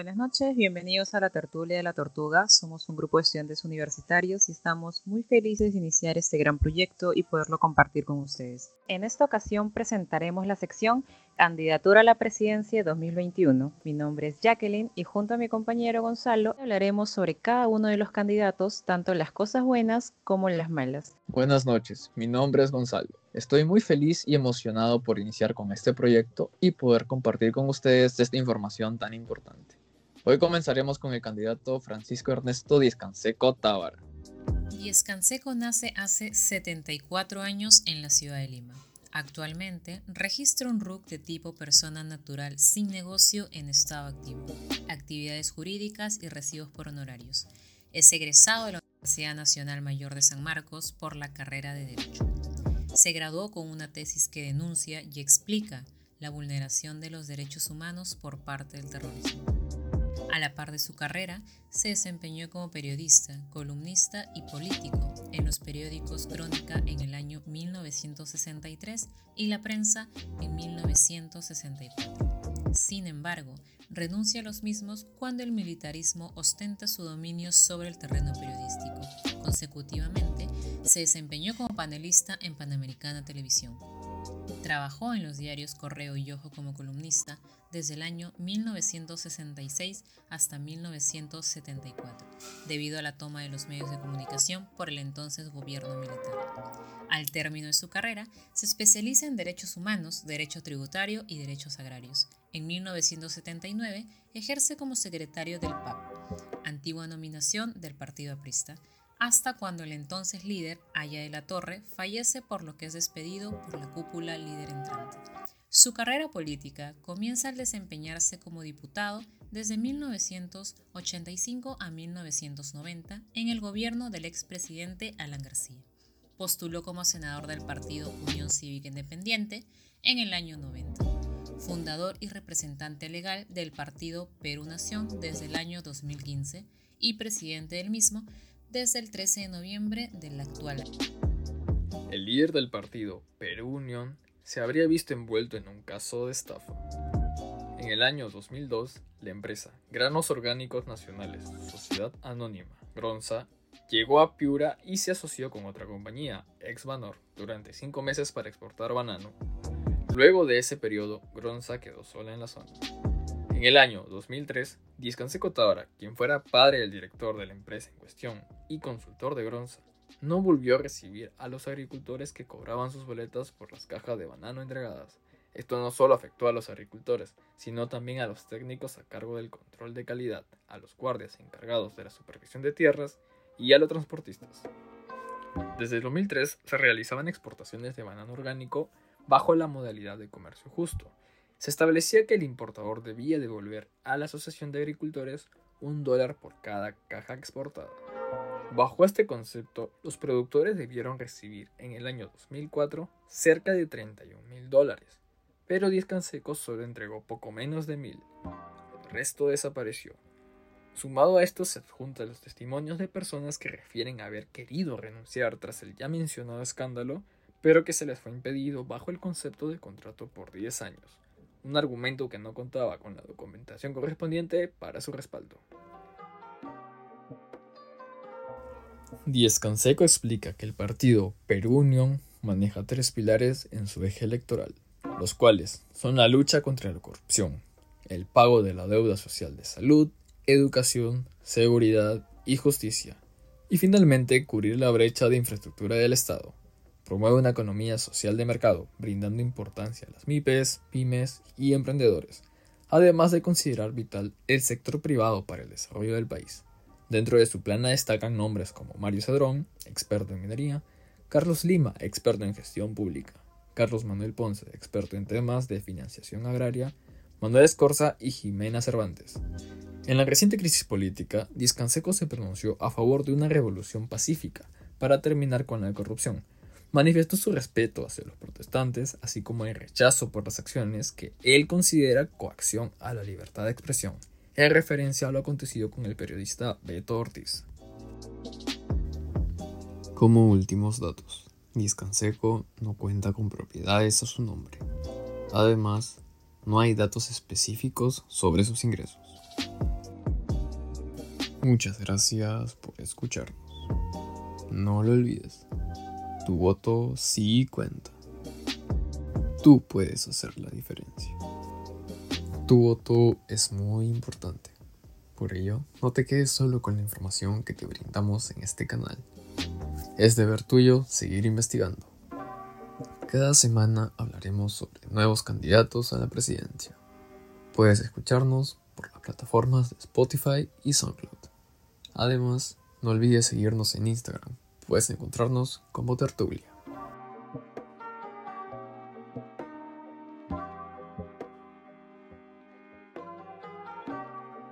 Buenas noches, bienvenidos a la tertulia de la tortuga. Somos un grupo de estudiantes universitarios y estamos muy felices de iniciar este gran proyecto y poderlo compartir con ustedes. En esta ocasión presentaremos la sección Candidatura a la Presidencia 2021. Mi nombre es Jacqueline y junto a mi compañero Gonzalo hablaremos sobre cada uno de los candidatos, tanto las cosas buenas como las malas. Buenas noches, mi nombre es Gonzalo. Estoy muy feliz y emocionado por iniciar con este proyecto y poder compartir con ustedes esta información tan importante. Hoy comenzaremos con el candidato Francisco Ernesto Diezcanseco Tábara. Diezcanseco nace hace 74 años en la ciudad de Lima. Actualmente registra un RUC de tipo persona natural sin negocio en estado activo, actividades jurídicas y recibos por honorarios. Es egresado de la Universidad Nacional Mayor de San Marcos por la carrera de Derecho. Se graduó con una tesis que denuncia y explica la vulneración de los derechos humanos por parte del terrorismo. A la par de su carrera, se desempeñó como periodista, columnista y político en los periódicos Crónica en el año 1963 y La Prensa en 1964. Sin embargo, renuncia a los mismos cuando el militarismo ostenta su dominio sobre el terreno periodístico. Consecutivamente, se desempeñó como panelista en Panamericana Televisión. Trabajó en los diarios Correo y Ojo como columnista desde el año 1966 hasta 1974, debido a la toma de los medios de comunicación por el entonces gobierno militar. Al término de su carrera, se especializa en derechos humanos, derecho tributario y derechos agrarios. En 1979 ejerce como secretario del PAP, antigua nominación del Partido Aprista, hasta cuando el entonces líder, Aya de la Torre, fallece por lo que es despedido por la cúpula líder entrante. Su carrera política comienza al desempeñarse como diputado desde 1985 a 1990 en el gobierno del expresidente Alan García. Postuló como senador del partido Unión Cívica Independiente en el año 90. Fundador y representante legal del partido Perú Nación desde el año 2015 y presidente del mismo desde el 13 de noviembre del actual año. El líder del partido, Perú Unión, se habría visto envuelto en un caso de estafa. En el año 2002, la empresa Granos Orgánicos Nacionales, Sociedad Anónima, Gronza, llegó a Piura y se asoció con otra compañía, Exbanor, durante cinco meses para exportar banano. Luego de ese periodo, Gronza quedó sola en la zona. En el año 2003, Discanseco Tabara, quien fuera padre del director de la empresa en cuestión y consultor de Gronza, no volvió a recibir a los agricultores que cobraban sus boletas por las cajas de banano entregadas. Esto no solo afectó a los agricultores, sino también a los técnicos a cargo del control de calidad, a los guardias encargados de la supervisión de tierras y a los transportistas. Desde el 2003 se realizaban exportaciones de banano orgánico bajo la modalidad de comercio justo, se establecía que el importador debía devolver a la Asociación de Agricultores un dólar por cada caja exportada. Bajo este concepto, los productores debieron recibir en el año 2004 cerca de 31 mil dólares, pero Díaz Canseco solo entregó poco menos de mil. El resto desapareció. Sumado a esto se adjuntan los testimonios de personas que refieren haber querido renunciar tras el ya mencionado escándalo, pero que se les fue impedido bajo el concepto de contrato por 10 años un argumento que no contaba con la documentación correspondiente para su respaldo. Díez Canseco explica que el partido Perú Unión maneja tres pilares en su eje electoral, los cuales son la lucha contra la corrupción, el pago de la deuda social de salud, educación, seguridad y justicia, y finalmente cubrir la brecha de infraestructura del Estado, Promueve una economía social de mercado, brindando importancia a las MIPES, pymes y emprendedores, además de considerar vital el sector privado para el desarrollo del país. Dentro de su plana destacan nombres como Mario Cedrón, experto en minería, Carlos Lima, experto en gestión pública, Carlos Manuel Ponce, experto en temas de financiación agraria, Manuel Escorza y Jimena Cervantes. En la reciente crisis política, Discanseco se pronunció a favor de una revolución pacífica para terminar con la corrupción, manifestó su respeto hacia los protestantes, así como el rechazo por las acciones que él considera coacción a la libertad de expresión, en referencia a lo acontecido con el periodista Beto Ortiz. Como últimos datos, Discanseco no cuenta con propiedades a su nombre. Además, no hay datos específicos sobre sus ingresos. Muchas gracias por escucharnos. No lo olvides, tu voto sí cuenta. Tú puedes hacer la diferencia. Tu voto es muy importante. Por ello, no te quedes solo con la información que te brindamos en este canal. Es deber tuyo seguir investigando. Cada semana hablaremos sobre nuevos candidatos a la presidencia. Puedes escucharnos por las plataformas de Spotify y SoundCloud. Además, no olvides seguirnos en Instagram. Puedes encontrarnos como Tertulia.